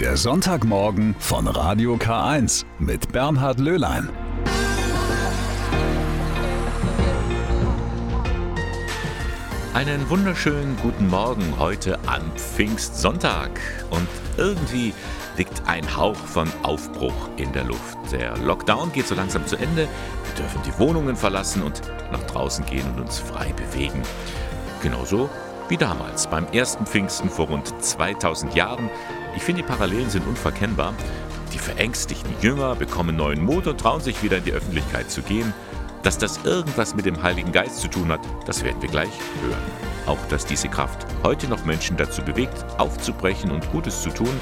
Der Sonntagmorgen von Radio K1 mit Bernhard Löhlein. Einen wunderschönen guten Morgen heute an Pfingstsonntag. Und irgendwie liegt ein Hauch von Aufbruch in der Luft. Der Lockdown geht so langsam zu Ende. Wir dürfen die Wohnungen verlassen und nach draußen gehen und uns frei bewegen. Genauso wie damals, beim ersten Pfingsten vor rund 2000 Jahren. Ich finde, die Parallelen sind unverkennbar. Die verängstigten Jünger bekommen neuen Mut und trauen sich wieder in die Öffentlichkeit zu gehen. Dass das irgendwas mit dem Heiligen Geist zu tun hat, das werden wir gleich hören. Auch dass diese Kraft heute noch Menschen dazu bewegt, aufzubrechen und Gutes zu tun,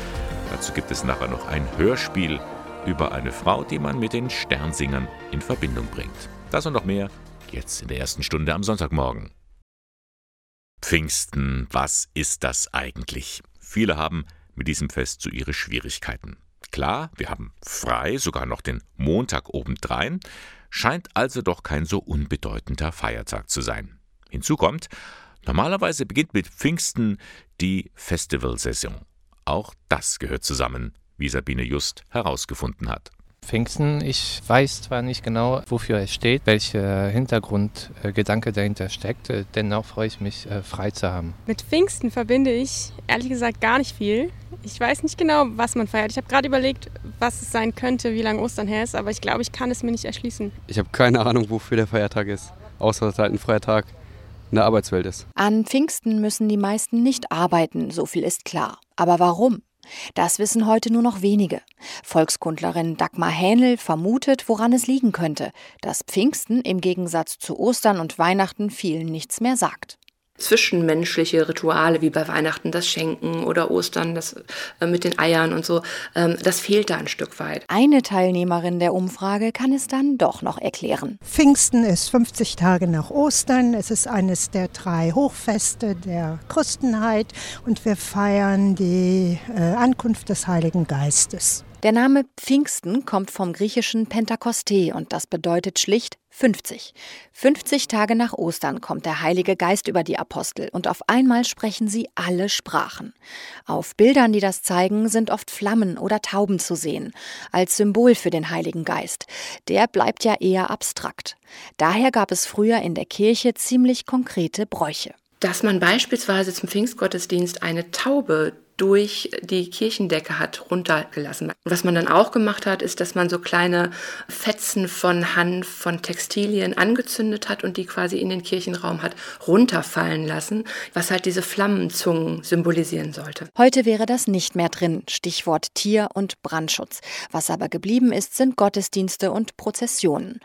dazu gibt es nachher noch ein Hörspiel über eine Frau, die man mit den Sternsingern in Verbindung bringt. Das und noch mehr jetzt in der ersten Stunde am Sonntagmorgen. Pfingsten, was ist das eigentlich? Viele haben mit diesem Fest so ihre Schwierigkeiten. Klar, wir haben frei, sogar noch den Montag obendrein, scheint also doch kein so unbedeutender Feiertag zu sein. Hinzu kommt, normalerweise beginnt mit Pfingsten die Festivalsaison. Auch das gehört zusammen, wie Sabine Just herausgefunden hat. Pfingsten. Ich weiß zwar nicht genau, wofür es steht, welcher Hintergrundgedanke dahinter steckt, äh, dennoch freue ich mich, äh, frei zu haben. Mit Pfingsten verbinde ich ehrlich gesagt gar nicht viel. Ich weiß nicht genau, was man feiert. Ich habe gerade überlegt, was es sein könnte, wie lange Ostern her ist, aber ich glaube, ich kann es mir nicht erschließen. Ich habe keine Ahnung, wofür der Feiertag ist, außer dass es halt ein freier Tag in der Arbeitswelt ist. An Pfingsten müssen die meisten nicht arbeiten, so viel ist klar. Aber warum? Das wissen heute nur noch wenige. Volkskundlerin Dagmar Hähnel vermutet, woran es liegen könnte, dass Pfingsten im Gegensatz zu Ostern und Weihnachten vielen nichts mehr sagt zwischenmenschliche Rituale wie bei Weihnachten das Schenken oder Ostern das äh, mit den Eiern und so, ähm, das fehlt da ein Stück weit. Eine Teilnehmerin der Umfrage kann es dann doch noch erklären. Pfingsten ist 50 Tage nach Ostern. Es ist eines der drei Hochfeste der Christenheit und wir feiern die äh, Ankunft des Heiligen Geistes. Der Name Pfingsten kommt vom griechischen Pentakoste und das bedeutet schlicht 50. 50 Tage nach Ostern kommt der Heilige Geist über die Apostel und auf einmal sprechen sie alle Sprachen. Auf Bildern, die das zeigen, sind oft Flammen oder Tauben zu sehen, als Symbol für den Heiligen Geist. Der bleibt ja eher abstrakt. Daher gab es früher in der Kirche ziemlich konkrete Bräuche dass man beispielsweise zum Pfingstgottesdienst eine Taube durch die Kirchendecke hat runtergelassen. Was man dann auch gemacht hat, ist, dass man so kleine Fetzen von Hanf, von Textilien angezündet hat und die quasi in den Kirchenraum hat runterfallen lassen, was halt diese Flammenzungen symbolisieren sollte. Heute wäre das nicht mehr drin, Stichwort Tier- und Brandschutz. Was aber geblieben ist, sind Gottesdienste und Prozessionen.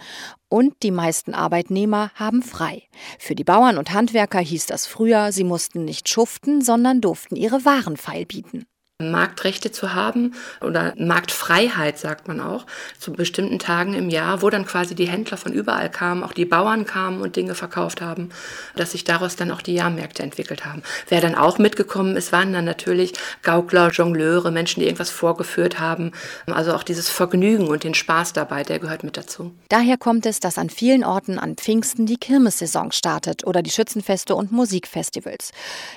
Und die meisten Arbeitnehmer haben frei. Für die Bauern und Handwerker hieß das früher, sie mussten nicht schuften, sondern durften ihre Waren feilbieten. Marktrechte zu haben oder Marktfreiheit, sagt man auch, zu bestimmten Tagen im Jahr, wo dann quasi die Händler von überall kamen, auch die Bauern kamen und Dinge verkauft haben, dass sich daraus dann auch die Jahrmärkte entwickelt haben. Wer dann auch mitgekommen ist, waren dann natürlich Gaukler, Jongleure, Menschen, die irgendwas vorgeführt haben. Also auch dieses Vergnügen und den Spaß dabei, der gehört mit dazu. Daher kommt es, dass an vielen Orten an Pfingsten die Kirmessaison startet oder die Schützenfeste und Musikfestivals.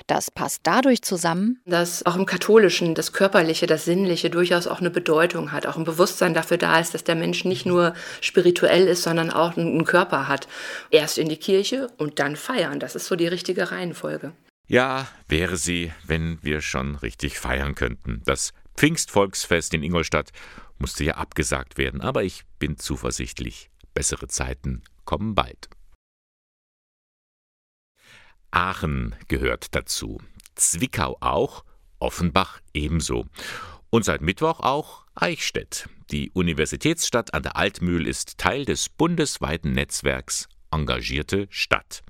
Das passt dadurch zusammen, dass auch im katholischen das Körperliche, das Sinnliche durchaus auch eine Bedeutung hat, auch ein Bewusstsein dafür da ist, dass der Mensch nicht nur spirituell ist, sondern auch einen Körper hat. Erst in die Kirche und dann feiern. Das ist so die richtige Reihenfolge. Ja, wäre sie, wenn wir schon richtig feiern könnten. Das Pfingstvolksfest in Ingolstadt musste ja abgesagt werden, aber ich bin zuversichtlich. Bessere Zeiten kommen bald. Aachen gehört dazu, Zwickau auch Offenbach ebenso. Und seit Mittwoch auch Eichstätt. Die Universitätsstadt an der Altmühl ist Teil des bundesweiten Netzwerks Engagierte Stadt.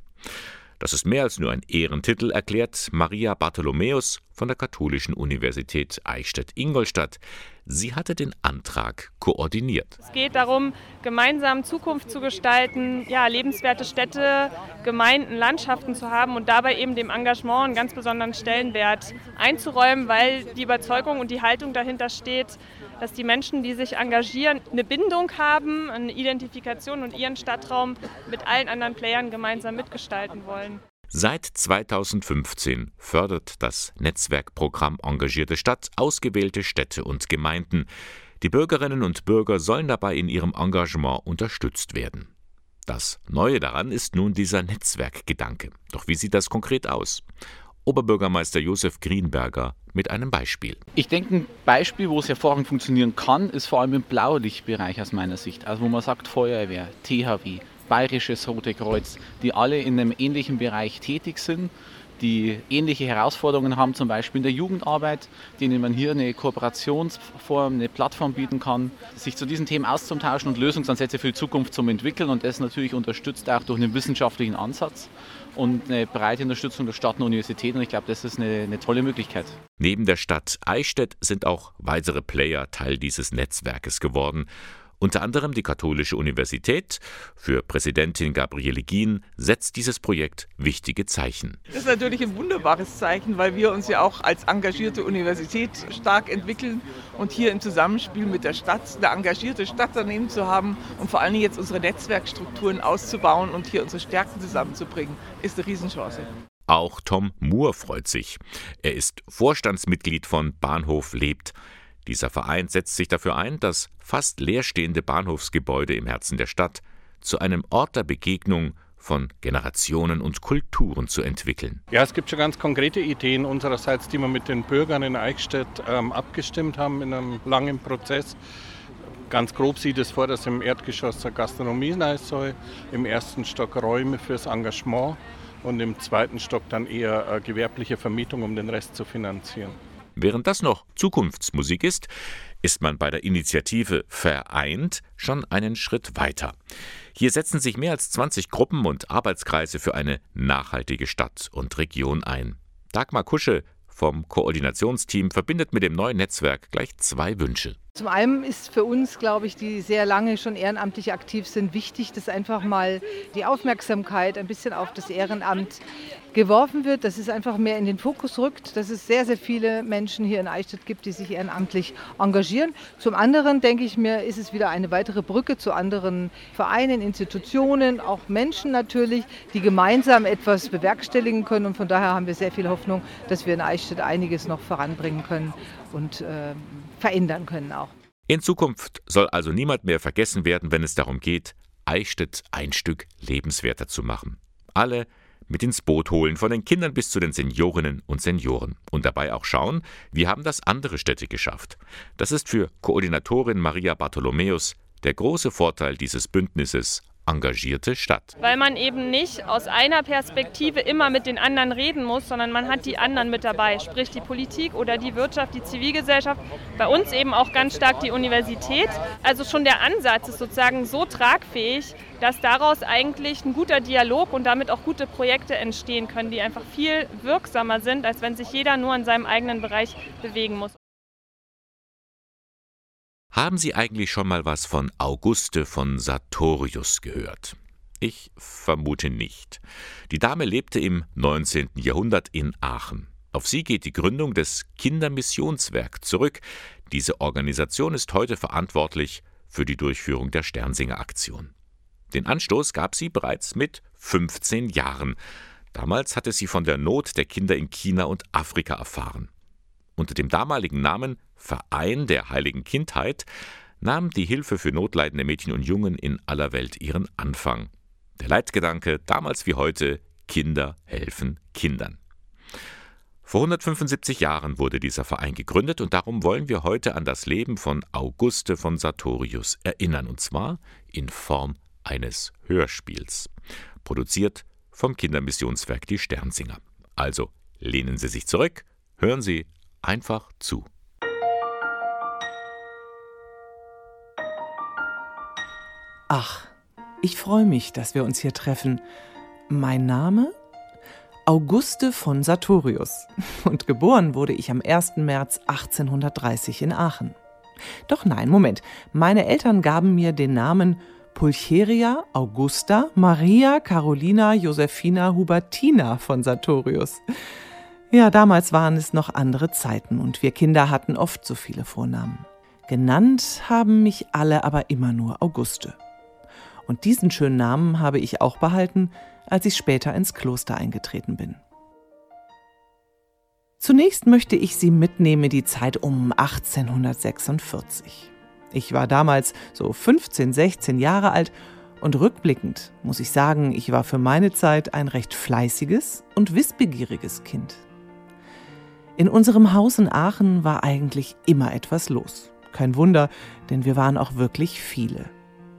Das ist mehr als nur ein Ehrentitel, erklärt Maria Bartholomäus von der Katholischen Universität Eichstätt-Ingolstadt. Sie hatte den Antrag koordiniert. Es geht darum, gemeinsam Zukunft zu gestalten, ja, lebenswerte Städte, Gemeinden, Landschaften zu haben und dabei eben dem Engagement einen ganz besonderen Stellenwert einzuräumen, weil die Überzeugung und die Haltung dahinter steht, dass die Menschen, die sich engagieren, eine Bindung haben, eine Identifikation und ihren Stadtraum mit allen anderen Playern gemeinsam mitgestalten wollen. Seit 2015 fördert das Netzwerkprogramm Engagierte Stadt ausgewählte Städte und Gemeinden. Die Bürgerinnen und Bürger sollen dabei in ihrem Engagement unterstützt werden. Das Neue daran ist nun dieser Netzwerkgedanke. Doch wie sieht das konkret aus? Oberbürgermeister Josef Greenberger mit einem Beispiel. Ich denke, ein Beispiel, wo es hervorragend funktionieren kann, ist vor allem im Blaulichtbereich aus meiner Sicht. Also wo man sagt Feuerwehr, THW, Bayerisches Rote Kreuz, die alle in einem ähnlichen Bereich tätig sind, die ähnliche Herausforderungen haben, zum Beispiel in der Jugendarbeit, denen man hier eine Kooperationsform, eine Plattform bieten kann, sich zu diesen Themen auszutauschen und Lösungsansätze für die Zukunft zu entwickeln und das natürlich unterstützt auch durch einen wissenschaftlichen Ansatz und eine breite Unterstützung der Stadt und Universität und ich glaube, das ist eine, eine tolle Möglichkeit. Neben der Stadt Eichstätt sind auch weitere Player Teil dieses Netzwerkes geworden unter anderem die Katholische Universität. Für Präsidentin Gabriele Gien setzt dieses Projekt wichtige Zeichen. Das ist natürlich ein wunderbares Zeichen, weil wir uns ja auch als engagierte Universität stark entwickeln und hier im Zusammenspiel mit der Stadt eine engagierte Stadt daneben zu haben und vor allen Dingen jetzt unsere Netzwerkstrukturen auszubauen und hier unsere Stärken zusammenzubringen, ist eine Riesenchance. Auch Tom Moore freut sich. Er ist Vorstandsmitglied von Bahnhof Lebt. Dieser Verein setzt sich dafür ein, das fast leerstehende Bahnhofsgebäude im Herzen der Stadt zu einem Ort der Begegnung von Generationen und Kulturen zu entwickeln. Ja, es gibt schon ganz konkrete Ideen unsererseits, die wir mit den Bürgern in Eichstätt ähm, abgestimmt haben in einem langen Prozess. Ganz grob sieht es vor, dass im Erdgeschoss eine Gastronomie sein soll, im ersten Stock Räume fürs Engagement und im zweiten Stock dann eher äh, gewerbliche Vermietung, um den Rest zu finanzieren. Während das noch Zukunftsmusik ist, ist man bei der Initiative Vereint schon einen Schritt weiter. Hier setzen sich mehr als 20 Gruppen und Arbeitskreise für eine nachhaltige Stadt und Region ein. Dagmar Kusche vom Koordinationsteam verbindet mit dem neuen Netzwerk gleich zwei Wünsche. Zum einen ist für uns, glaube ich, die sehr lange schon ehrenamtlich aktiv sind, wichtig, dass einfach mal die Aufmerksamkeit ein bisschen auf das Ehrenamt geworfen wird, dass es einfach mehr in den Fokus rückt, dass es sehr, sehr viele Menschen hier in Eichstätt gibt, die sich ehrenamtlich engagieren. Zum anderen denke ich mir, ist es wieder eine weitere Brücke zu anderen Vereinen, Institutionen, auch Menschen natürlich, die gemeinsam etwas bewerkstelligen können. Und von daher haben wir sehr viel Hoffnung, dass wir in Eichstätt einiges noch voranbringen können und äh, verändern können auch. In Zukunft soll also niemand mehr vergessen werden, wenn es darum geht, Eichstätt ein Stück lebenswerter zu machen. Alle mit ins Boot holen, von den Kindern bis zu den Seniorinnen und Senioren. Und dabei auch schauen, wie haben das andere Städte geschafft. Das ist für Koordinatorin Maria Bartholomäus der große Vorteil dieses Bündnisses engagierte Stadt. Weil man eben nicht aus einer Perspektive immer mit den anderen reden muss, sondern man hat die anderen mit dabei, sprich die Politik oder die Wirtschaft, die Zivilgesellschaft, bei uns eben auch ganz stark die Universität. Also schon der Ansatz ist sozusagen so tragfähig, dass daraus eigentlich ein guter Dialog und damit auch gute Projekte entstehen können, die einfach viel wirksamer sind, als wenn sich jeder nur in seinem eigenen Bereich bewegen muss. Haben Sie eigentlich schon mal was von Auguste von Sartorius gehört? Ich vermute nicht. Die Dame lebte im 19. Jahrhundert in Aachen. Auf sie geht die Gründung des Kindermissionswerk zurück. Diese Organisation ist heute verantwortlich für die Durchführung der Sternsinger Aktion. Den Anstoß gab sie bereits mit 15 Jahren. Damals hatte sie von der Not der Kinder in China und Afrika erfahren. Unter dem damaligen Namen Verein der heiligen Kindheit nahm die Hilfe für notleidende Mädchen und Jungen in aller Welt ihren Anfang. Der Leitgedanke, damals wie heute, Kinder helfen Kindern. Vor 175 Jahren wurde dieser Verein gegründet und darum wollen wir heute an das Leben von Auguste von Sartorius erinnern, und zwar in Form eines Hörspiels, produziert vom Kindermissionswerk Die Sternsinger. Also lehnen Sie sich zurück, hören Sie einfach zu. Ach, ich freue mich, dass wir uns hier treffen. Mein Name? Auguste von Sartorius. Und geboren wurde ich am 1. März 1830 in Aachen. Doch nein, Moment. Meine Eltern gaben mir den Namen Pulcheria Augusta Maria Carolina Josephina Hubertina von Sartorius. Ja, damals waren es noch andere Zeiten und wir Kinder hatten oft so viele Vornamen. Genannt haben mich alle aber immer nur Auguste. Und diesen schönen Namen habe ich auch behalten, als ich später ins Kloster eingetreten bin. Zunächst möchte ich Sie mitnehmen in die Zeit um 1846. Ich war damals so 15, 16 Jahre alt und rückblickend muss ich sagen, ich war für meine Zeit ein recht fleißiges und wissbegieriges Kind. In unserem Haus in Aachen war eigentlich immer etwas los. Kein Wunder, denn wir waren auch wirklich viele.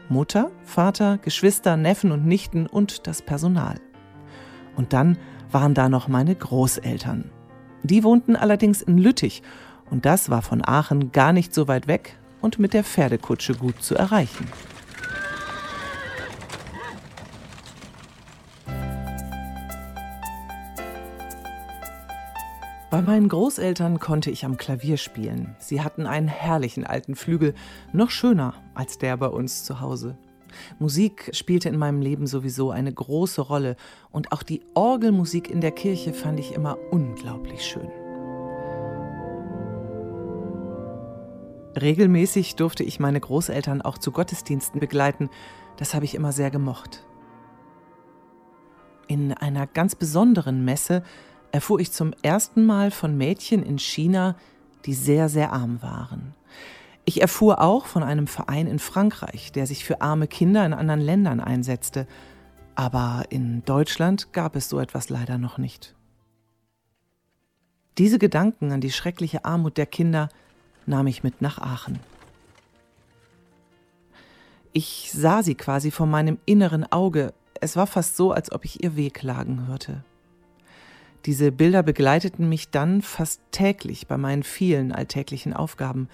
Mutter, Vater, Geschwister, Neffen und Nichten und das Personal. Und dann waren da noch meine Großeltern. Die wohnten allerdings in Lüttich und das war von Aachen gar nicht so weit weg und mit der Pferdekutsche gut zu erreichen. Bei meinen Großeltern konnte ich am Klavier spielen. Sie hatten einen herrlichen alten Flügel, noch schöner als der bei uns zu Hause. Musik spielte in meinem Leben sowieso eine große Rolle und auch die Orgelmusik in der Kirche fand ich immer unglaublich schön. Regelmäßig durfte ich meine Großeltern auch zu Gottesdiensten begleiten. Das habe ich immer sehr gemocht. In einer ganz besonderen Messe erfuhr ich zum ersten Mal von Mädchen in China, die sehr, sehr arm waren. Ich erfuhr auch von einem Verein in Frankreich, der sich für arme Kinder in anderen Ländern einsetzte. Aber in Deutschland gab es so etwas leider noch nicht. Diese Gedanken an die schreckliche Armut der Kinder nahm ich mit nach Aachen. Ich sah sie quasi vor meinem inneren Auge. Es war fast so, als ob ich ihr Wehklagen hörte. Diese Bilder begleiteten mich dann fast täglich bei meinen vielen alltäglichen Aufgaben.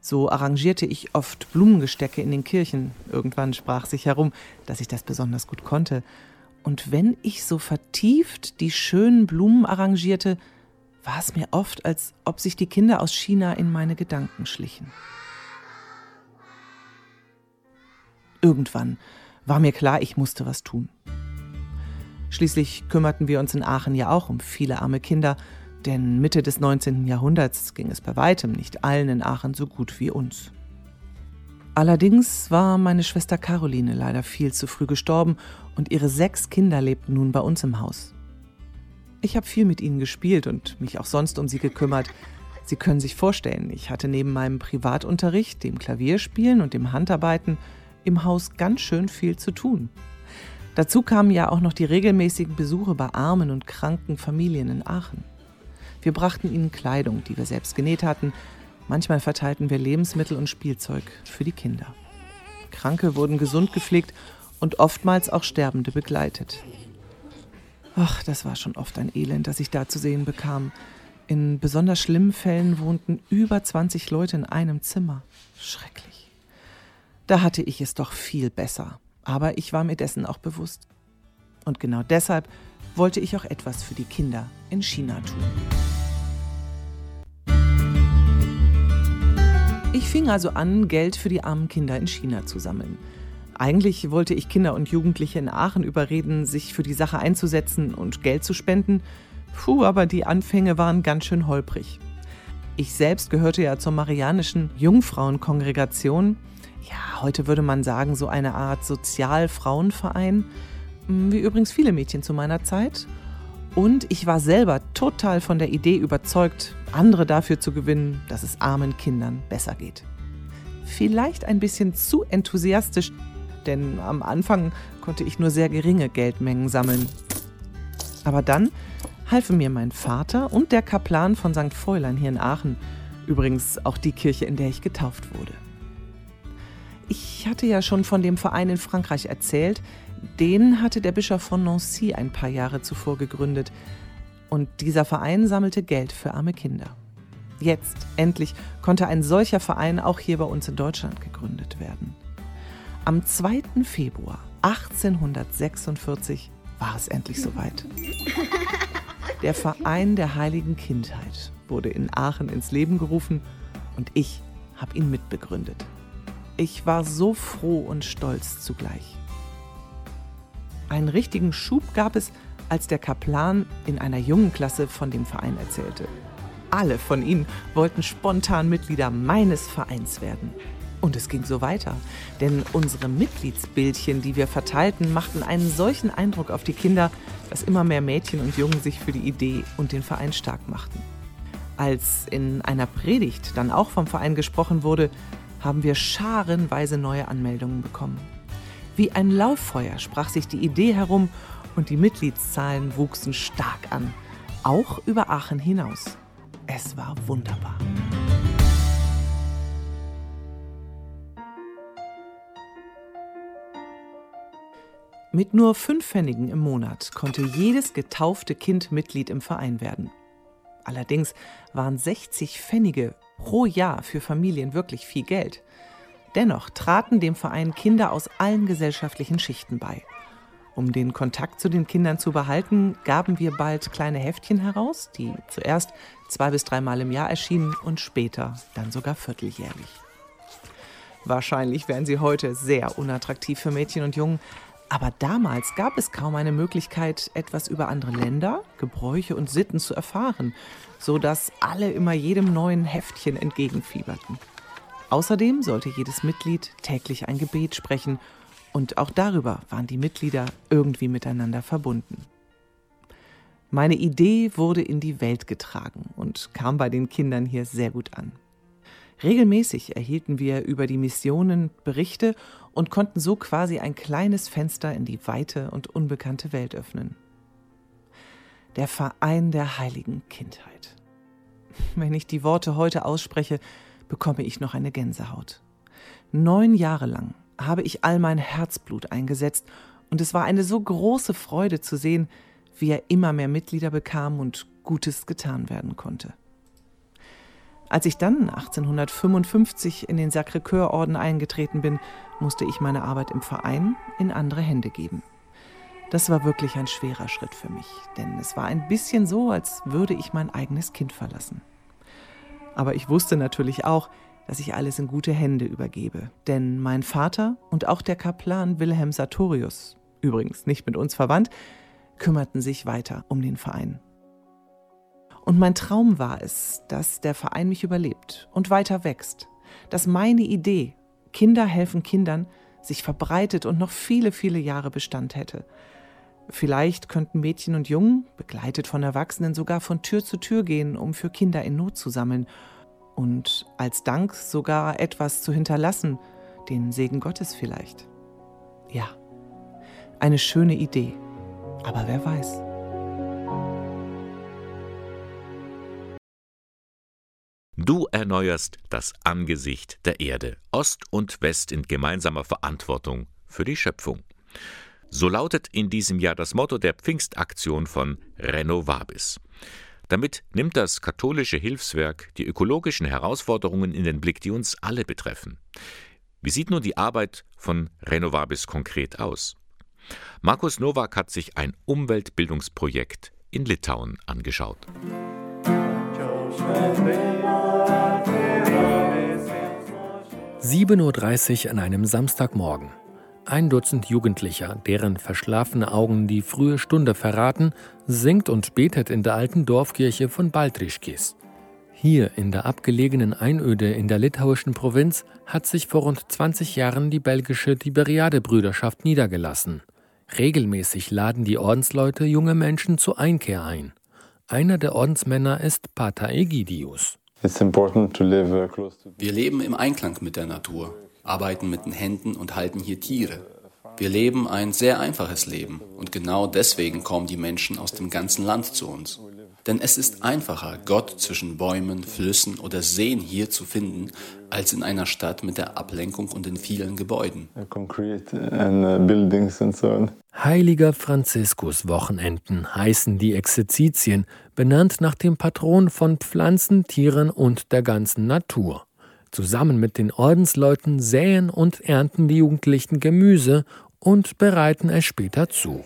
So arrangierte ich oft Blumengestecke in den Kirchen. Irgendwann sprach sich herum, dass ich das besonders gut konnte. Und wenn ich so vertieft die schönen Blumen arrangierte, war es mir oft, als ob sich die Kinder aus China in meine Gedanken schlichen. Irgendwann war mir klar, ich musste was tun. Schließlich kümmerten wir uns in Aachen ja auch um viele arme Kinder, denn Mitte des 19. Jahrhunderts ging es bei weitem nicht allen in Aachen so gut wie uns. Allerdings war meine Schwester Caroline leider viel zu früh gestorben und ihre sechs Kinder lebten nun bei uns im Haus. Ich habe viel mit ihnen gespielt und mich auch sonst um sie gekümmert. Sie können sich vorstellen, ich hatte neben meinem Privatunterricht, dem Klavierspielen und dem Handarbeiten im Haus ganz schön viel zu tun. Dazu kamen ja auch noch die regelmäßigen Besuche bei armen und kranken Familien in Aachen. Wir brachten ihnen Kleidung, die wir selbst genäht hatten. Manchmal verteilten wir Lebensmittel und Spielzeug für die Kinder. Kranke wurden gesund gepflegt und oftmals auch Sterbende begleitet. Ach, das war schon oft ein Elend, das ich da zu sehen bekam. In besonders schlimmen Fällen wohnten über 20 Leute in einem Zimmer. Schrecklich. Da hatte ich es doch viel besser. Aber ich war mir dessen auch bewusst. Und genau deshalb wollte ich auch etwas für die Kinder in China tun. Ich fing also an, Geld für die armen Kinder in China zu sammeln. Eigentlich wollte ich Kinder und Jugendliche in Aachen überreden, sich für die Sache einzusetzen und Geld zu spenden. Puh, aber die Anfänge waren ganz schön holprig. Ich selbst gehörte ja zur Marianischen Jungfrauenkongregation ja, heute würde man sagen, so eine Art Sozialfrauenverein, hm, wie übrigens viele Mädchen zu meiner Zeit. Und ich war selber total von der Idee überzeugt, andere dafür zu gewinnen, dass es armen Kindern besser geht. Vielleicht ein bisschen zu enthusiastisch, denn am Anfang konnte ich nur sehr geringe Geldmengen sammeln. Aber dann halfen mir mein Vater und der Kaplan von St. Fräulein hier in Aachen, übrigens auch die Kirche, in der ich getauft wurde. Ich hatte ja schon von dem Verein in Frankreich erzählt. Den hatte der Bischof von Nancy ein paar Jahre zuvor gegründet. Und dieser Verein sammelte Geld für arme Kinder. Jetzt, endlich, konnte ein solcher Verein auch hier bei uns in Deutschland gegründet werden. Am 2. Februar 1846 war es endlich soweit. Der Verein der Heiligen Kindheit wurde in Aachen ins Leben gerufen und ich habe ihn mitbegründet. Ich war so froh und stolz zugleich. Einen richtigen Schub gab es, als der Kaplan in einer jungen Klasse von dem Verein erzählte. Alle von ihnen wollten spontan Mitglieder meines Vereins werden. Und es ging so weiter, denn unsere Mitgliedsbildchen, die wir verteilten, machten einen solchen Eindruck auf die Kinder, dass immer mehr Mädchen und Jungen sich für die Idee und den Verein stark machten. Als in einer Predigt dann auch vom Verein gesprochen wurde, haben wir scharenweise neue Anmeldungen bekommen. Wie ein Lauffeuer sprach sich die Idee herum und die Mitgliedszahlen wuchsen stark an, auch über Aachen hinaus. Es war wunderbar. Mit nur fünf Pfennigen im Monat konnte jedes getaufte Kind Mitglied im Verein werden. Allerdings waren 60 Pfennige pro Jahr für Familien wirklich viel Geld. Dennoch traten dem Verein Kinder aus allen gesellschaftlichen Schichten bei. Um den Kontakt zu den Kindern zu behalten, gaben wir bald kleine Heftchen heraus, die zuerst zwei bis dreimal im Jahr erschienen und später dann sogar vierteljährlich. Wahrscheinlich wären sie heute sehr unattraktiv für Mädchen und Jungen, aber damals gab es kaum eine Möglichkeit, etwas über andere Länder, Gebräuche und Sitten zu erfahren, so dass alle immer jedem neuen Heftchen entgegenfieberten. Außerdem sollte jedes Mitglied täglich ein Gebet sprechen und auch darüber waren die Mitglieder irgendwie miteinander verbunden. Meine Idee wurde in die Welt getragen und kam bei den Kindern hier sehr gut an. Regelmäßig erhielten wir über die Missionen Berichte und konnten so quasi ein kleines Fenster in die weite und unbekannte Welt öffnen. Der Verein der heiligen Kindheit. Wenn ich die Worte heute ausspreche, bekomme ich noch eine Gänsehaut. Neun Jahre lang habe ich all mein Herzblut eingesetzt und es war eine so große Freude zu sehen, wie er immer mehr Mitglieder bekam und Gutes getan werden konnte. Als ich dann 1855 in den Sacré-Cœur-Orden eingetreten bin, musste ich meine Arbeit im Verein in andere Hände geben. Das war wirklich ein schwerer Schritt für mich, denn es war ein bisschen so, als würde ich mein eigenes Kind verlassen. Aber ich wusste natürlich auch, dass ich alles in gute Hände übergebe, denn mein Vater und auch der Kaplan Wilhelm Sartorius, übrigens nicht mit uns verwandt, kümmerten sich weiter um den Verein. Und mein Traum war es, dass der Verein mich überlebt und weiter wächst, dass meine Idee, Kinder helfen Kindern, sich verbreitet und noch viele, viele Jahre Bestand hätte. Vielleicht könnten Mädchen und Jungen, begleitet von Erwachsenen, sogar von Tür zu Tür gehen, um für Kinder in Not zu sammeln und als Dank sogar etwas zu hinterlassen, den Segen Gottes vielleicht. Ja, eine schöne Idee, aber wer weiß. Du erneuerst das Angesicht der Erde, Ost und West in gemeinsamer Verantwortung für die Schöpfung. So lautet in diesem Jahr das Motto der Pfingstaktion von Renovabis. Damit nimmt das katholische Hilfswerk die ökologischen Herausforderungen in den Blick, die uns alle betreffen. Wie sieht nun die Arbeit von Renovabis konkret aus? Markus Nowak hat sich ein Umweltbildungsprojekt in Litauen angeschaut. 7.30 Uhr an einem Samstagmorgen. Ein Dutzend Jugendlicher, deren verschlafene Augen die frühe Stunde verraten, singt und betet in der alten Dorfkirche von Baltrischkis. Hier in der abgelegenen Einöde in der litauischen Provinz hat sich vor rund 20 Jahren die belgische Tiberiade-Brüderschaft niedergelassen. Regelmäßig laden die Ordensleute junge Menschen zur Einkehr ein. Einer der Ordensmänner ist Pater Egidius. Wir leben im Einklang mit der Natur, arbeiten mit den Händen und halten hier Tiere. Wir leben ein sehr einfaches Leben und genau deswegen kommen die Menschen aus dem ganzen Land zu uns. Denn es ist einfacher, Gott zwischen Bäumen, Flüssen oder Seen hier zu finden, als in einer Stadt mit der Ablenkung und den vielen Gebäuden. Heiliger Franziskus Wochenenden heißen die Exerzitien, benannt nach dem Patron von Pflanzen, Tieren und der ganzen Natur. Zusammen mit den Ordensleuten säen und ernten die Jugendlichen Gemüse und bereiten es später zu.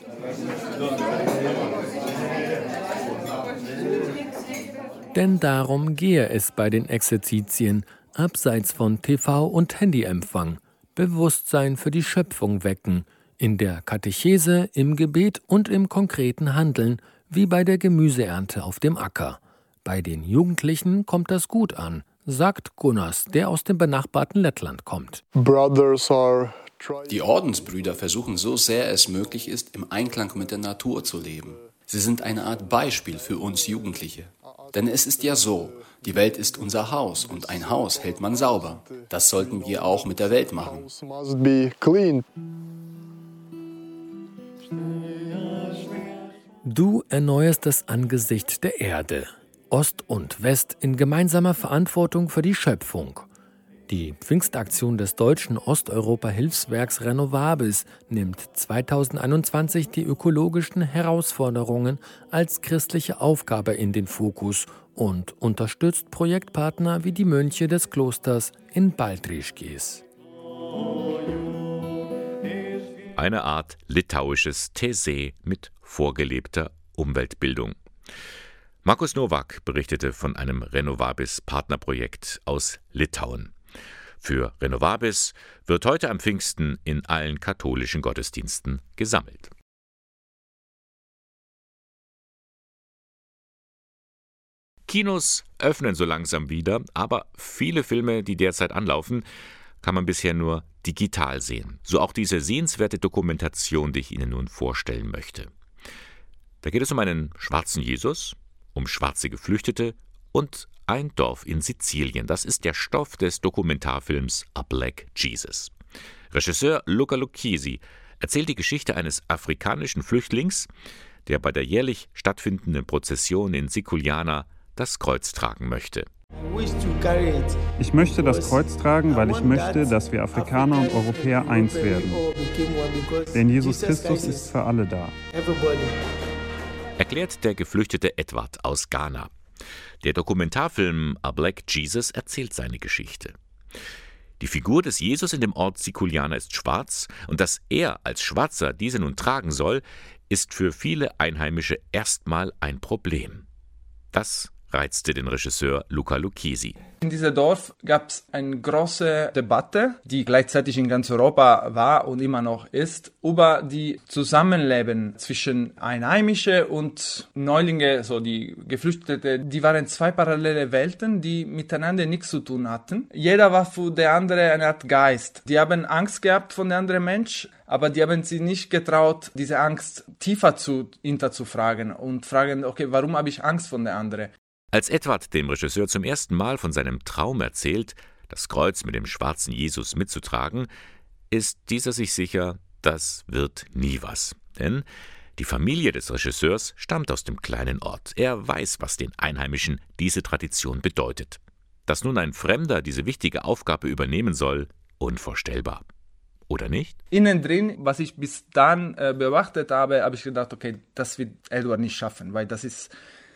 Denn darum gehe es bei den Exerzitien, abseits von TV und Handyempfang, Bewusstsein für die Schöpfung wecken, in der Katechese, im Gebet und im konkreten Handeln, wie bei der Gemüseernte auf dem Acker. Bei den Jugendlichen kommt das gut an, sagt Gunnars, der aus dem benachbarten Lettland kommt. Die Ordensbrüder versuchen so sehr es möglich ist, im Einklang mit der Natur zu leben. Sie sind eine Art Beispiel für uns Jugendliche. Denn es ist ja so, die Welt ist unser Haus und ein Haus hält man sauber. Das sollten wir auch mit der Welt machen. Du erneuerst das Angesicht der Erde. Ost und West in gemeinsamer Verantwortung für die Schöpfung. Die Pfingstaktion des deutschen Osteuropa-Hilfswerks Renovabis nimmt 2021 die ökologischen Herausforderungen als christliche Aufgabe in den Fokus und unterstützt Projektpartner wie die Mönche des Klosters in Baltrischkes. Eine Art litauisches These mit vorgelebter Umweltbildung. Markus Nowak berichtete von einem Renovabis Partnerprojekt aus Litauen. Für Renovabis wird heute am Pfingsten in allen katholischen Gottesdiensten gesammelt. Kinos öffnen so langsam wieder, aber viele Filme, die derzeit anlaufen, kann man bisher nur digital sehen. So auch diese sehenswerte Dokumentation, die ich Ihnen nun vorstellen möchte. Da geht es um einen schwarzen Jesus, um schwarze Geflüchtete und ein Dorf in Sizilien. Das ist der Stoff des Dokumentarfilms A Black Jesus. Regisseur Luca Lucchesi erzählt die Geschichte eines afrikanischen Flüchtlings, der bei der jährlich stattfindenden Prozession in Siculiana das Kreuz tragen möchte. Ich möchte das Kreuz tragen, weil ich möchte, dass wir Afrikaner und Europäer eins werden. Denn Jesus Christus ist für alle da. Erklärt der geflüchtete Edward aus Ghana. Der Dokumentarfilm A Black Jesus erzählt seine Geschichte. Die Figur des Jesus in dem Ort Siculiana ist schwarz und dass er als Schwarzer diese nun tragen soll, ist für viele Einheimische erstmal ein Problem. Das reizte den Regisseur Luca Lucchesi. In diesem Dorf gab es eine große Debatte, die gleichzeitig in ganz Europa war und immer noch ist, über die Zusammenleben zwischen Einheimische und Neulinge, so die Geflüchtete. Die waren zwei parallele Welten, die miteinander nichts zu tun hatten. Jeder war für der andere eine Art Geist. Die haben Angst gehabt von der anderen Mensch, aber die haben sich nicht getraut, diese Angst tiefer zu hinterzufragen und fragen, okay, warum habe ich Angst von der anderen? Als Edward dem Regisseur zum ersten Mal von seinem Traum erzählt, das Kreuz mit dem schwarzen Jesus mitzutragen, ist dieser sich sicher, das wird nie was. Denn die Familie des Regisseurs stammt aus dem kleinen Ort. Er weiß, was den Einheimischen diese Tradition bedeutet. Dass nun ein Fremder diese wichtige Aufgabe übernehmen soll, unvorstellbar. Oder nicht? Innen drin, was ich bis dann äh, beobachtet habe, habe ich gedacht, okay, das wird Edward nicht schaffen, weil das ist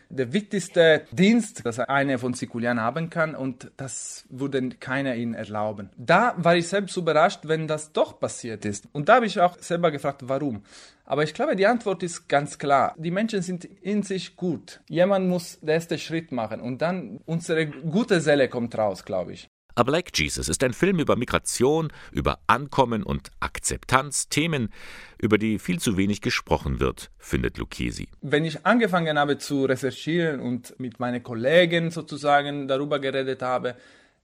der wichtigste Dienst, das eine von Sikulian haben kann und das würde keiner ihnen erlauben. Da war ich selbst überrascht, wenn das doch passiert ist. Und da habe ich auch selber gefragt, warum. Aber ich glaube, die Antwort ist ganz klar. Die Menschen sind in sich gut. Jemand muss den ersten Schritt machen und dann unsere gute Seele kommt raus, glaube ich. A Black Jesus ist ein Film über Migration, über Ankommen und Akzeptanz, Themen, über die viel zu wenig gesprochen wird, findet Lucchesi. Wenn ich angefangen habe zu recherchieren und mit meinen Kollegen sozusagen darüber geredet habe,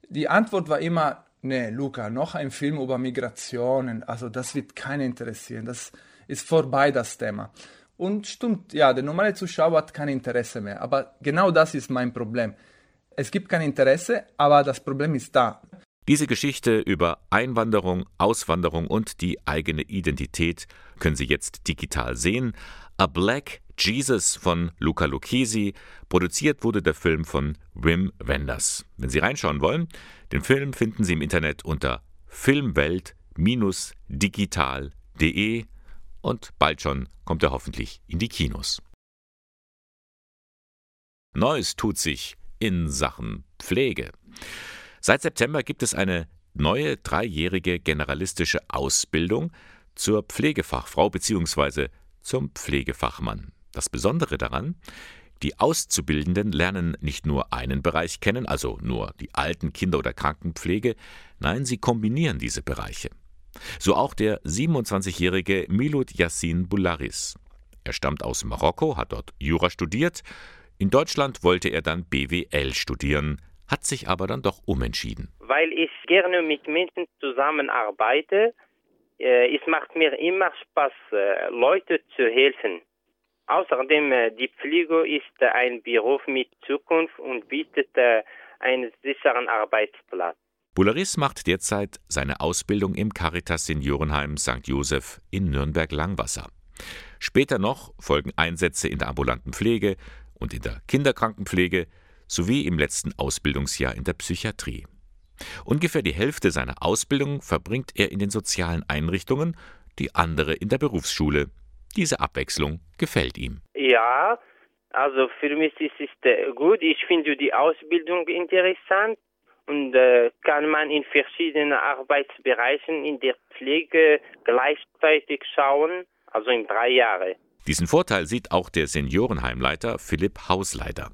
die Antwort war immer, nee, Luca, noch ein Film über Migrationen, also das wird keinen interessieren, das ist vorbei, das Thema. Und stimmt, ja, der normale Zuschauer hat kein Interesse mehr, aber genau das ist mein Problem. Es gibt kein Interesse, aber das Problem ist da. Diese Geschichte über Einwanderung, Auswanderung und die eigene Identität können Sie jetzt digital sehen. A Black Jesus von Luca Lucchesi. Produziert wurde der Film von Wim Wenders. Wenn Sie reinschauen wollen, den Film finden Sie im Internet unter filmwelt-digital.de und bald schon kommt er hoffentlich in die Kinos. Neues tut sich in Sachen Pflege. Seit September gibt es eine neue dreijährige generalistische Ausbildung zur Pflegefachfrau bzw. zum Pflegefachmann. Das Besondere daran, die Auszubildenden lernen nicht nur einen Bereich kennen, also nur die alten Kinder- oder Krankenpflege, nein, sie kombinieren diese Bereiche. So auch der 27-jährige Milud Yassin Bularis. Er stammt aus Marokko, hat dort Jura studiert in Deutschland wollte er dann BWL studieren, hat sich aber dann doch umentschieden. Weil ich gerne mit Menschen zusammenarbeite, äh, es macht mir immer Spaß, äh, Leute zu helfen. Außerdem, äh, die Pflege ist ein Beruf mit Zukunft und bietet einen sicheren Arbeitsplatz. Bularis macht derzeit seine Ausbildung im Caritas Seniorenheim St. Joseph in Nürnberg-Langwasser. Später noch folgen Einsätze in der ambulanten Pflege und in der Kinderkrankenpflege sowie im letzten Ausbildungsjahr in der Psychiatrie. Ungefähr die Hälfte seiner Ausbildung verbringt er in den sozialen Einrichtungen, die andere in der Berufsschule. Diese Abwechslung gefällt ihm. Ja, also für mich ist es gut. Ich finde die Ausbildung interessant und äh, kann man in verschiedenen Arbeitsbereichen in der Pflege gleichzeitig schauen, also in drei Jahren. Diesen Vorteil sieht auch der Seniorenheimleiter Philipp Hausleiter.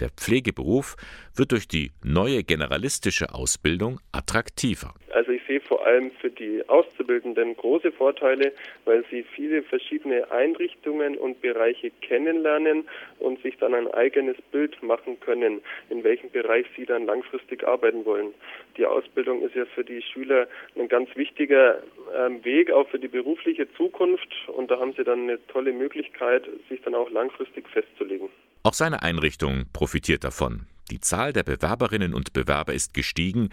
Der Pflegeberuf wird durch die neue generalistische Ausbildung attraktiver. Also ich sehe vor allem für die Auszubildenden große Vorteile, weil sie viele verschiedene Einrichtungen und Bereiche kennenlernen und sich dann ein eigenes Bild machen können, in welchem Bereich sie dann langfristig arbeiten wollen. Die Ausbildung ist ja für die Schüler ein ganz wichtiger ähm, Weg, auch für die berufliche Zukunft und da haben sie dann eine tolle Möglichkeit, sich dann auch langfristig festzulegen. Auch seine Einrichtung profitiert davon. Die Zahl der Bewerberinnen und Bewerber ist gestiegen,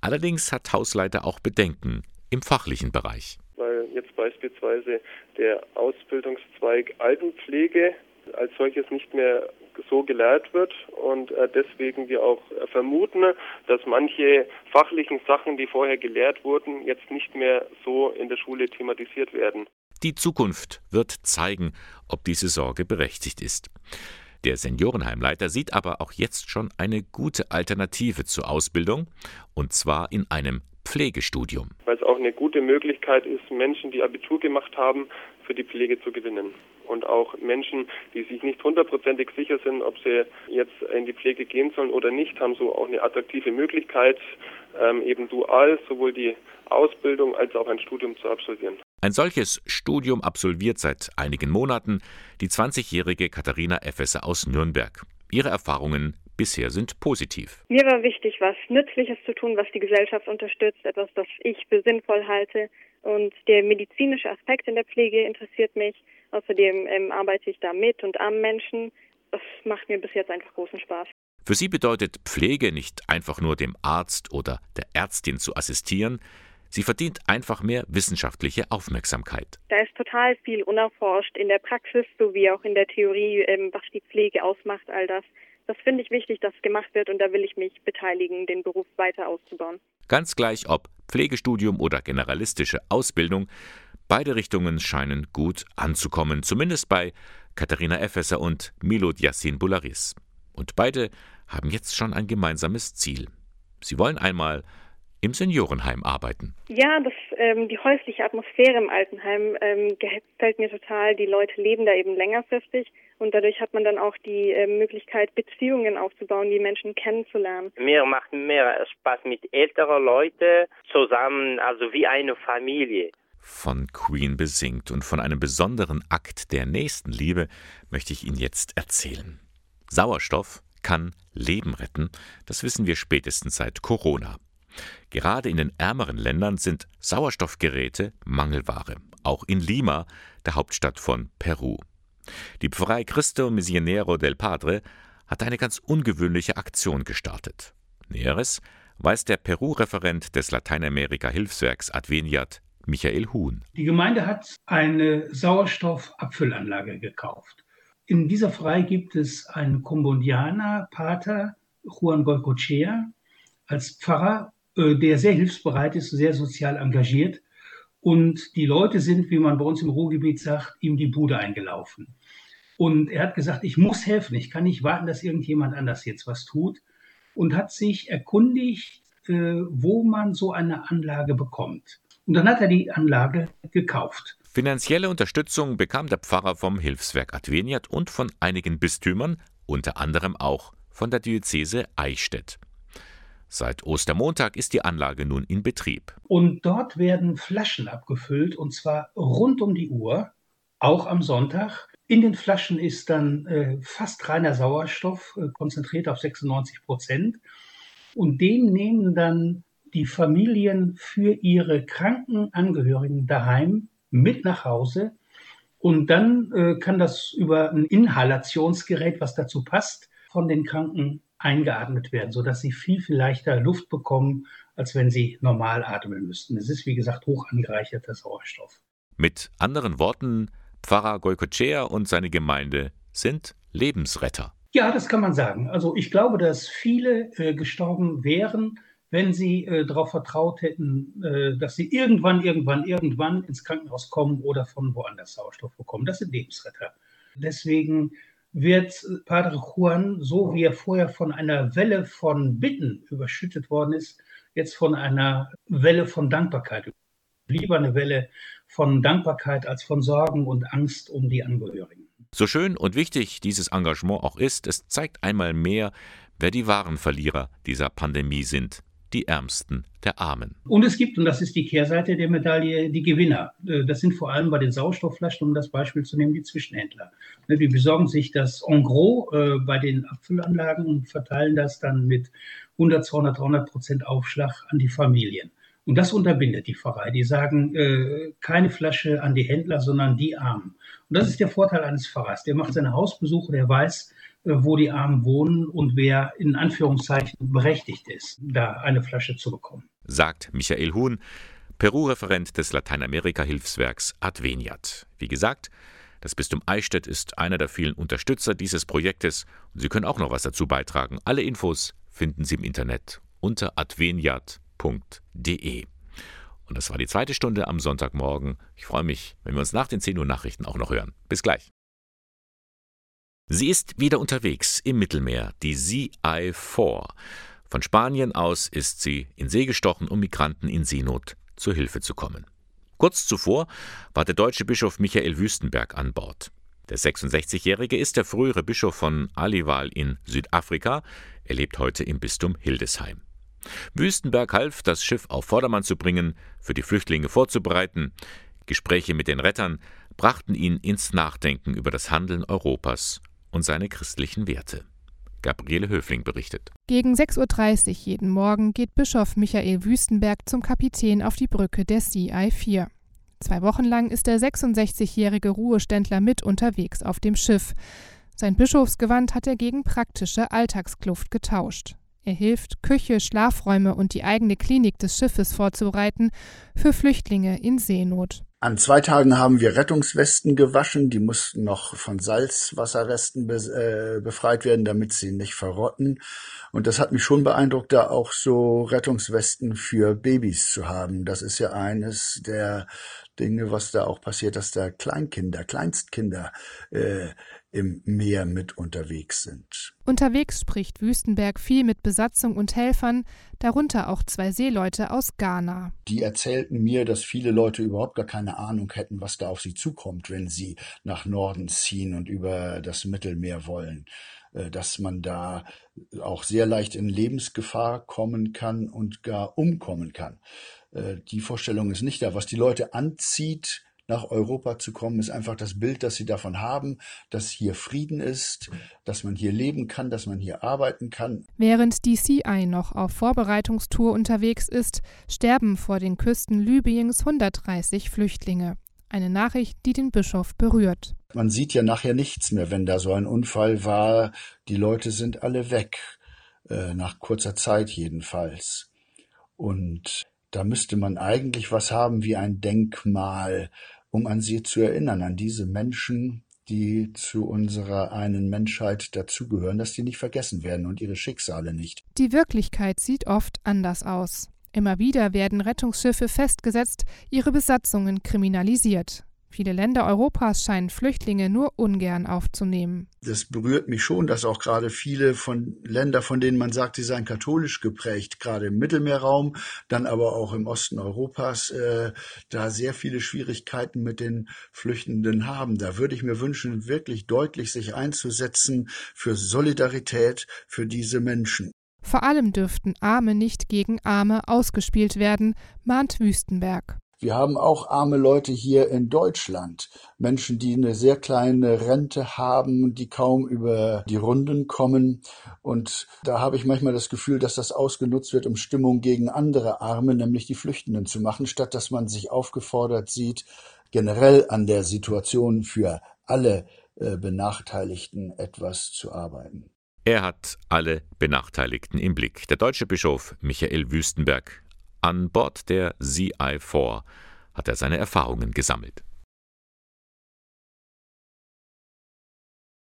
allerdings hat Hausleiter auch Bedenken im fachlichen Bereich. Weil jetzt beispielsweise der Ausbildungszweig Altenpflege als solches nicht mehr so gelehrt wird und äh, deswegen wir auch äh, vermuten, dass manche fachlichen Sachen, die vorher gelehrt wurden, jetzt nicht mehr so in der Schule thematisiert werden. Die Zukunft wird zeigen, ob diese Sorge berechtigt ist. Der Seniorenheimleiter sieht aber auch jetzt schon eine gute Alternative zur Ausbildung, und zwar in einem Pflegestudium. Weil es auch eine gute Möglichkeit ist, Menschen, die Abitur gemacht haben, für die Pflege zu gewinnen. Und auch Menschen, die sich nicht hundertprozentig sicher sind, ob sie jetzt in die Pflege gehen sollen oder nicht, haben so auch eine attraktive Möglichkeit, ähm, eben dual sowohl die Ausbildung als auch ein Studium zu absolvieren. Ein solches Studium absolviert seit einigen Monaten die 20-jährige Katharina Effesse aus Nürnberg. Ihre Erfahrungen bisher sind positiv. Mir war wichtig, was Nützliches zu tun, was die Gesellschaft unterstützt, etwas, das ich für sinnvoll halte. Und der medizinische Aspekt in der Pflege interessiert mich. Außerdem ähm, arbeite ich da mit und am Menschen. Das macht mir bis jetzt einfach großen Spaß. Für sie bedeutet Pflege nicht einfach nur dem Arzt oder der Ärztin zu assistieren, Sie verdient einfach mehr wissenschaftliche Aufmerksamkeit. Da ist total viel unerforscht in der Praxis sowie auch in der Theorie, ähm, was die Pflege ausmacht, all das. Das finde ich wichtig, dass gemacht wird und da will ich mich beteiligen, den Beruf weiter auszubauen. Ganz gleich ob Pflegestudium oder generalistische Ausbildung, beide Richtungen scheinen gut anzukommen, zumindest bei Katharina Effesser und Milot Yassin Bularis. Und beide haben jetzt schon ein gemeinsames Ziel. Sie wollen einmal im Seniorenheim arbeiten. Ja, das, ähm, die häusliche Atmosphäre im Altenheim ähm, gefällt mir total. Die Leute leben da eben längerfristig und dadurch hat man dann auch die äh, Möglichkeit, Beziehungen aufzubauen, die Menschen kennenzulernen. Mir macht mehr Spaß mit älteren Leuten zusammen, also wie eine Familie. Von Queen besingt und von einem besonderen Akt der Nächstenliebe möchte ich Ihnen jetzt erzählen. Sauerstoff kann Leben retten, das wissen wir spätestens seit Corona. Gerade in den ärmeren Ländern sind Sauerstoffgeräte Mangelware, auch in Lima, der Hauptstadt von Peru. Die Pfarrei Cristo Misionero del Padre hat eine ganz ungewöhnliche Aktion gestartet. Näheres weiß der Peru-Referent des Lateinamerika-Hilfswerks Adveniat, Michael Huhn. Die Gemeinde hat eine Sauerstoffabfüllanlage gekauft. In dieser Pfarrei gibt es einen Kombodianer, Pater Juan Goicochea, als Pfarrer der sehr hilfsbereit ist, sehr sozial engagiert. Und die Leute sind, wie man bei uns im Ruhrgebiet sagt, ihm die Bude eingelaufen. Und er hat gesagt, ich muss helfen, ich kann nicht warten, dass irgendjemand anders jetzt was tut. Und hat sich erkundigt, äh, wo man so eine Anlage bekommt. Und dann hat er die Anlage gekauft. Finanzielle Unterstützung bekam der Pfarrer vom Hilfswerk Adveniat und von einigen Bistümern, unter anderem auch von der Diözese Eichstätt. Seit Ostermontag ist die Anlage nun in Betrieb. Und dort werden Flaschen abgefüllt und zwar rund um die Uhr, auch am Sonntag. In den Flaschen ist dann äh, fast reiner Sauerstoff, äh, konzentriert auf 96 Prozent. und den nehmen dann die Familien für ihre kranken Angehörigen daheim mit nach Hause. Und dann äh, kann das über ein Inhalationsgerät, was dazu passt, von den Kranken eingeatmet werden, sodass sie viel, viel leichter Luft bekommen, als wenn sie normal atmen müssten. Es ist, wie gesagt, hoch angereicherter Sauerstoff. Mit anderen Worten, Pfarrer Goikocea und seine Gemeinde sind Lebensretter. Ja, das kann man sagen. Also ich glaube, dass viele äh, gestorben wären, wenn sie äh, darauf vertraut hätten, äh, dass sie irgendwann, irgendwann, irgendwann ins Krankenhaus kommen oder von woanders Sauerstoff bekommen. Das sind Lebensretter. Deswegen wird Padre Juan, so wie er vorher von einer Welle von Bitten überschüttet worden ist, jetzt von einer Welle von Dankbarkeit. Lieber eine Welle von Dankbarkeit als von Sorgen und Angst um die Angehörigen. So schön und wichtig dieses Engagement auch ist, es zeigt einmal mehr, wer die wahren Verlierer dieser Pandemie sind die Ärmsten der Armen. Und es gibt, und das ist die Kehrseite der Medaille, die Gewinner. Äh, das sind vor allem bei den Sauerstoffflaschen, um das Beispiel zu nehmen, die Zwischenhändler. Ne, die besorgen sich das en gros äh, bei den Abfüllanlagen und verteilen das dann mit 100, 200, 300 Prozent Aufschlag an die Familien. Und das unterbindet die Pfarrei. Die sagen, äh, keine Flasche an die Händler, sondern die Armen. Und das ist der Vorteil eines Pfarrers. Der macht seine Hausbesuche, der weiß, wo die Armen wohnen und wer in Anführungszeichen berechtigt ist, da eine Flasche zu bekommen. Sagt Michael Huhn, Peru-Referent des Lateinamerika-Hilfswerks Adveniat. Wie gesagt, das Bistum Eichstätt ist einer der vielen Unterstützer dieses Projektes und Sie können auch noch was dazu beitragen. Alle Infos finden Sie im Internet unter adveniat.de. Und das war die zweite Stunde am Sonntagmorgen. Ich freue mich, wenn wir uns nach den 10 Uhr Nachrichten auch noch hören. Bis gleich. Sie ist wieder unterwegs im Mittelmeer, die CI-4. Von Spanien aus ist sie in See gestochen, um Migranten in Seenot zur Hilfe zu kommen. Kurz zuvor war der deutsche Bischof Michael Wüstenberg an Bord. Der 66-Jährige ist der frühere Bischof von Aliwal in Südafrika. Er lebt heute im Bistum Hildesheim. Wüstenberg half, das Schiff auf Vordermann zu bringen, für die Flüchtlinge vorzubereiten. Gespräche mit den Rettern brachten ihn ins Nachdenken über das Handeln Europas und seine christlichen Werte. Gabriele Höfling berichtet. Gegen 6.30 Uhr jeden Morgen geht Bischof Michael Wüstenberg zum Kapitän auf die Brücke der CI-4. Zwei Wochen lang ist der 66-jährige Ruheständler mit unterwegs auf dem Schiff. Sein Bischofsgewand hat er gegen praktische Alltagskluft getauscht. Er hilft, Küche, Schlafräume und die eigene Klinik des Schiffes vorzubereiten für Flüchtlinge in Seenot. An zwei Tagen haben wir Rettungswesten gewaschen. Die mussten noch von Salzwasserresten be äh, befreit werden, damit sie nicht verrotten. Und das hat mich schon beeindruckt, da auch so Rettungswesten für Babys zu haben. Das ist ja eines der Dinge, was da auch passiert, dass da Kleinkinder, Kleinstkinder äh, im Meer mit unterwegs sind. Unterwegs spricht Wüstenberg viel mit Besatzung und Helfern, darunter auch zwei Seeleute aus Ghana. Die erzählten mir, dass viele Leute überhaupt gar keine Ahnung hätten, was da auf sie zukommt, wenn sie nach Norden ziehen und über das Mittelmeer wollen äh, dass man da auch sehr leicht in Lebensgefahr kommen kann und gar umkommen kann. Äh, die Vorstellung ist nicht da. Was die Leute anzieht, nach Europa zu kommen, ist einfach das Bild, das sie davon haben, dass hier Frieden ist, dass man hier leben kann, dass man hier arbeiten kann. Während die CI noch auf Vorbereitungstour unterwegs ist, sterben vor den Küsten Libyens 130 Flüchtlinge. Eine Nachricht, die den Bischof berührt. Man sieht ja nachher nichts mehr, wenn da so ein Unfall war. Die Leute sind alle weg, äh, nach kurzer Zeit jedenfalls. Und da müsste man eigentlich was haben wie ein Denkmal, um an sie zu erinnern, an diese Menschen, die zu unserer einen Menschheit dazugehören, dass die nicht vergessen werden und ihre Schicksale nicht. Die Wirklichkeit sieht oft anders aus. Immer wieder werden Rettungsschiffe festgesetzt, ihre Besatzungen kriminalisiert. Viele Länder Europas scheinen Flüchtlinge nur ungern aufzunehmen. Das berührt mich schon, dass auch gerade viele von Ländern, von denen man sagt, sie seien katholisch geprägt, gerade im Mittelmeerraum, dann aber auch im Osten Europas, äh, da sehr viele Schwierigkeiten mit den Flüchtenden haben. Da würde ich mir wünschen, wirklich deutlich sich einzusetzen für Solidarität für diese Menschen. Vor allem dürften Arme nicht gegen Arme ausgespielt werden, mahnt Wüstenberg. Wir haben auch arme Leute hier in Deutschland. Menschen, die eine sehr kleine Rente haben, die kaum über die Runden kommen. Und da habe ich manchmal das Gefühl, dass das ausgenutzt wird, um Stimmung gegen andere Arme, nämlich die Flüchtenden zu machen, statt dass man sich aufgefordert sieht, generell an der Situation für alle äh, Benachteiligten etwas zu arbeiten. Er hat alle Benachteiligten im Blick. Der deutsche Bischof Michael Wüstenberg. An Bord der CI4 hat er seine Erfahrungen gesammelt.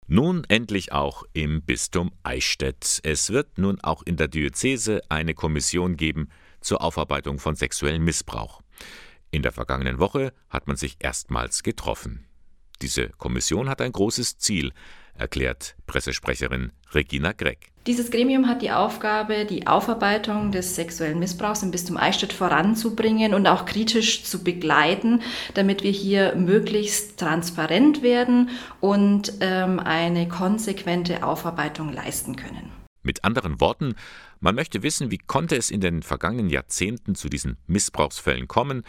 Nun endlich auch im Bistum Eichstätt. Es wird nun auch in der Diözese eine Kommission geben zur Aufarbeitung von sexuellem Missbrauch. In der vergangenen Woche hat man sich erstmals getroffen. Diese Kommission hat ein großes Ziel, erklärt Pressesprecherin Regina Gregg. Dieses Gremium hat die Aufgabe, die Aufarbeitung des sexuellen Missbrauchs im Bistum Eichstätt voranzubringen und auch kritisch zu begleiten, damit wir hier möglichst transparent werden und ähm, eine konsequente Aufarbeitung leisten können. Mit anderen Worten, man möchte wissen, wie konnte es in den vergangenen Jahrzehnten zu diesen Missbrauchsfällen kommen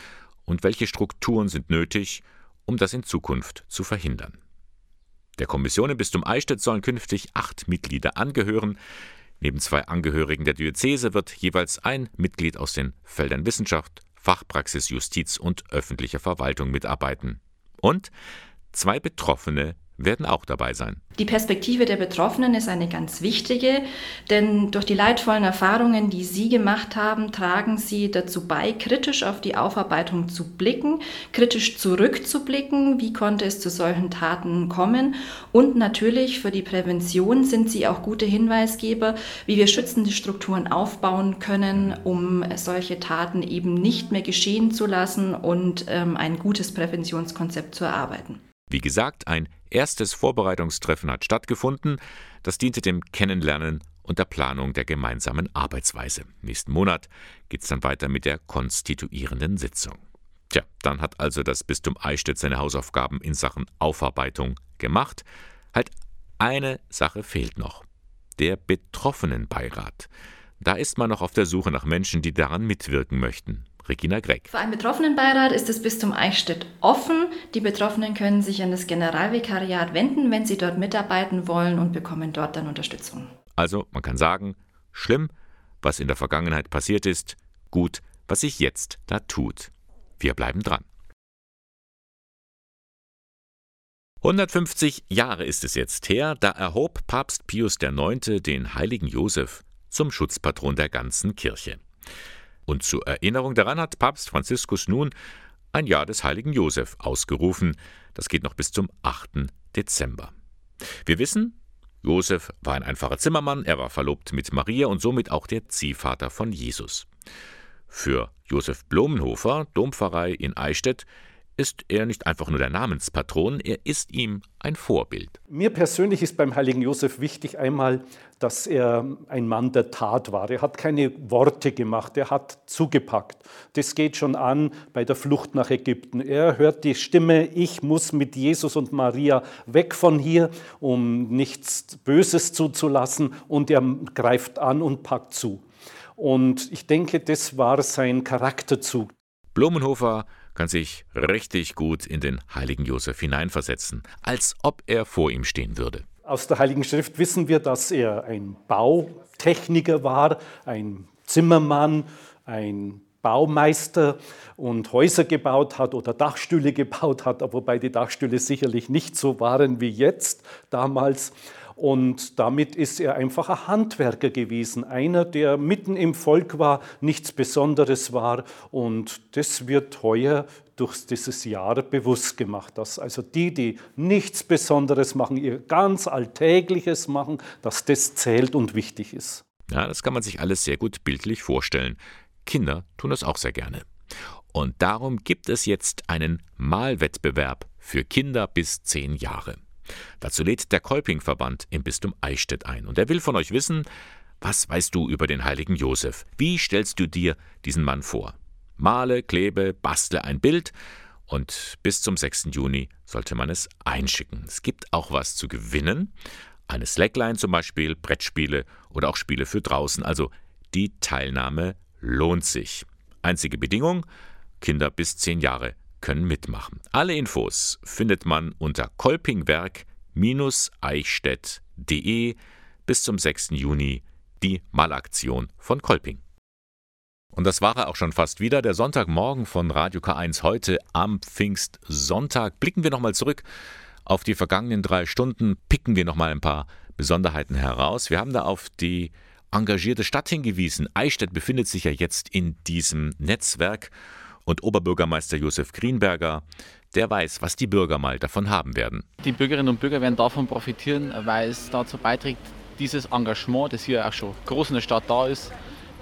und welche Strukturen sind nötig, um das in Zukunft zu verhindern. Der Kommission im Bistum Eichstätt sollen künftig acht Mitglieder angehören. Neben zwei Angehörigen der Diözese wird jeweils ein Mitglied aus den Feldern Wissenschaft, Fachpraxis, Justiz und öffentlicher Verwaltung mitarbeiten. Und zwei Betroffene werden auch dabei sein. Die Perspektive der Betroffenen ist eine ganz wichtige, denn durch die leidvollen Erfahrungen, die Sie gemacht haben, tragen Sie dazu bei, kritisch auf die Aufarbeitung zu blicken, kritisch zurückzublicken, wie konnte es zu solchen Taten kommen und natürlich für die Prävention sind Sie auch gute Hinweisgeber, wie wir schützende Strukturen aufbauen können, um solche Taten eben nicht mehr geschehen zu lassen und ähm, ein gutes Präventionskonzept zu erarbeiten. Wie gesagt, ein erstes Vorbereitungstreffen hat stattgefunden. Das diente dem Kennenlernen und der Planung der gemeinsamen Arbeitsweise. Nächsten Monat geht es dann weiter mit der konstituierenden Sitzung. Tja, dann hat also das Bistum Eichstätt seine Hausaufgaben in Sachen Aufarbeitung gemacht. Halt eine Sache fehlt noch. Der Betroffenenbeirat. Da ist man noch auf der Suche nach Menschen, die daran mitwirken möchten. Regina Gregg. Für einen Betroffenenbeirat ist das Bistum Eichstätt offen. Die Betroffenen können sich an das Generalvikariat wenden, wenn sie dort mitarbeiten wollen und bekommen dort dann Unterstützung. Also, man kann sagen, schlimm, was in der Vergangenheit passiert ist, gut, was sich jetzt da tut. Wir bleiben dran. 150 Jahre ist es jetzt her, da erhob Papst Pius IX. den heiligen Josef zum Schutzpatron der ganzen Kirche. Und zur Erinnerung daran hat Papst Franziskus nun ein Jahr des heiligen Josef ausgerufen. Das geht noch bis zum 8. Dezember. Wir wissen, Josef war ein einfacher Zimmermann, er war verlobt mit Maria und somit auch der Ziehvater von Jesus. Für Josef Blumenhofer, Dompfarrei in Eichstätt, ist er nicht einfach nur der Namenspatron, er ist ihm ein Vorbild. Mir persönlich ist beim heiligen Josef wichtig einmal, dass er ein Mann der Tat war. Er hat keine Worte gemacht, er hat zugepackt. Das geht schon an bei der Flucht nach Ägypten. Er hört die Stimme, ich muss mit Jesus und Maria weg von hier, um nichts Böses zuzulassen und er greift an und packt zu. Und ich denke, das war sein Charakterzug. Blumenhofer kann sich richtig gut in den heiligen Josef hineinversetzen, als ob er vor ihm stehen würde. Aus der Heiligen Schrift wissen wir, dass er ein Bautechniker war, ein Zimmermann, ein Baumeister und Häuser gebaut hat oder Dachstühle gebaut hat, wobei die Dachstühle sicherlich nicht so waren wie jetzt damals. Und damit ist er einfach ein Handwerker gewesen, einer, der mitten im Volk war, nichts Besonderes war. Und das wird heuer durch dieses Jahr bewusst gemacht, dass also die, die nichts Besonderes machen, ihr ganz Alltägliches machen, dass das zählt und wichtig ist. Ja, das kann man sich alles sehr gut bildlich vorstellen. Kinder tun das auch sehr gerne. Und darum gibt es jetzt einen Malwettbewerb für Kinder bis zehn Jahre. Dazu lädt der Kolpingverband im Bistum Eichstätt ein. Und er will von euch wissen, was weißt du über den heiligen Josef? Wie stellst du dir diesen Mann vor? Male, klebe, bastle ein Bild und bis zum 6. Juni sollte man es einschicken. Es gibt auch was zu gewinnen. Eine Slackline zum Beispiel, Brettspiele oder auch Spiele für draußen. Also die Teilnahme lohnt sich. Einzige Bedingung, Kinder bis zehn Jahre können mitmachen. Alle Infos findet man unter kolpingwerk-eichstätt.de bis zum 6. Juni die Malaktion von Kolping. Und das war er auch schon fast wieder, der Sonntagmorgen von Radio K1 heute am Pfingstsonntag. Blicken wir nochmal zurück auf die vergangenen drei Stunden, picken wir nochmal ein paar Besonderheiten heraus. Wir haben da auf die engagierte Stadt hingewiesen. Eichstätt befindet sich ja jetzt in diesem Netzwerk und Oberbürgermeister Josef Greenberger, der weiß, was die Bürger mal davon haben werden. Die Bürgerinnen und Bürger werden davon profitieren, weil es dazu beiträgt, dieses Engagement, das hier auch schon groß in der Stadt da ist,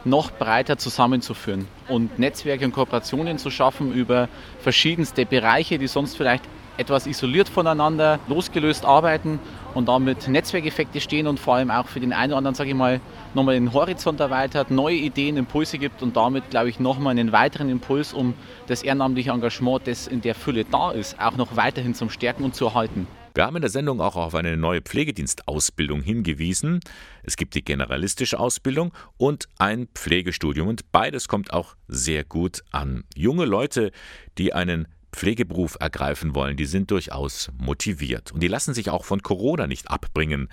noch breiter zusammenzuführen und Netzwerke und Kooperationen zu schaffen über verschiedenste Bereiche, die sonst vielleicht etwas isoliert voneinander, losgelöst arbeiten und damit Netzwerkeffekte stehen und vor allem auch für den einen oder anderen, sage ich mal, nochmal den Horizont erweitert, neue Ideen, Impulse gibt und damit, glaube ich, nochmal einen weiteren Impuls, um das ehrenamtliche Engagement, das in der Fülle da ist, auch noch weiterhin zum Stärken und zu erhalten. Wir haben in der Sendung auch auf eine neue Pflegedienstausbildung hingewiesen. Es gibt die generalistische Ausbildung und ein Pflegestudium und beides kommt auch sehr gut an. Junge Leute, die einen Pflegeberuf ergreifen wollen, die sind durchaus motiviert. Und die lassen sich auch von Corona nicht abbringen,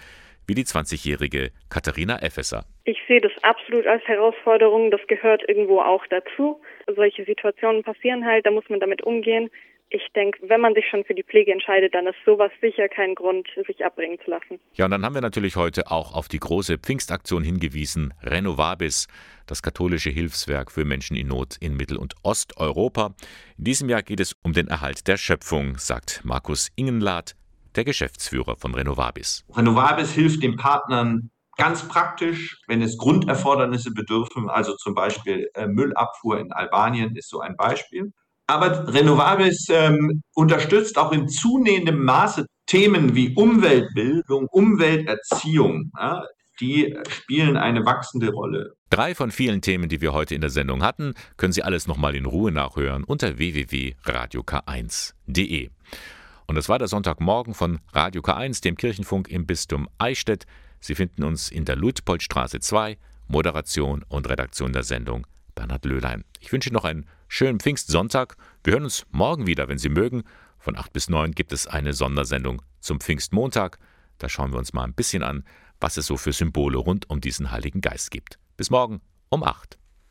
wie die 20-jährige Katharina Effesser. Ich sehe das absolut als Herausforderung. Das gehört irgendwo auch dazu. Solche Situationen passieren halt, da muss man damit umgehen ich denke, wenn man sich schon für die Pflege entscheidet, dann ist sowas sicher kein Grund, sich abbringen zu lassen. Ja, und dann haben wir natürlich heute auch auf die große Pfingstaktion hingewiesen, Renovabis, das katholische Hilfswerk für Menschen in Not in Mittel- und Osteuropa. In diesem Jahr geht es um den Erhalt der Schöpfung, sagt Markus Ingenlath, der Geschäftsführer von Renovabis. Renovabis hilft den Partnern ganz praktisch, wenn es Grunderfordernisse bedürfen, also zum Beispiel äh, Müllabfuhr in Albanien ist so ein Beispiel. Aber Renovables ähm, unterstützt auch in zunehmendem Maße Themen wie Umweltbildung, Umwelterziehung. Ja, die spielen eine wachsende Rolle. Drei von vielen Themen, die wir heute in der Sendung hatten, können Sie alles nochmal in Ruhe nachhören unter www.radiok1.de. Und das war der Sonntagmorgen von Radio K1, dem Kirchenfunk im Bistum Eichstätt. Sie finden uns in der Luitpoldstraße 2, Moderation und Redaktion der Sendung Bernhard Löhlein. Ich wünsche Ihnen noch einen schönen Pfingstsonntag. Wir hören uns morgen wieder, wenn Sie mögen. Von 8 bis 9 gibt es eine Sondersendung zum Pfingstmontag. Da schauen wir uns mal ein bisschen an, was es so für Symbole rund um diesen Heiligen Geist gibt. Bis morgen um 8.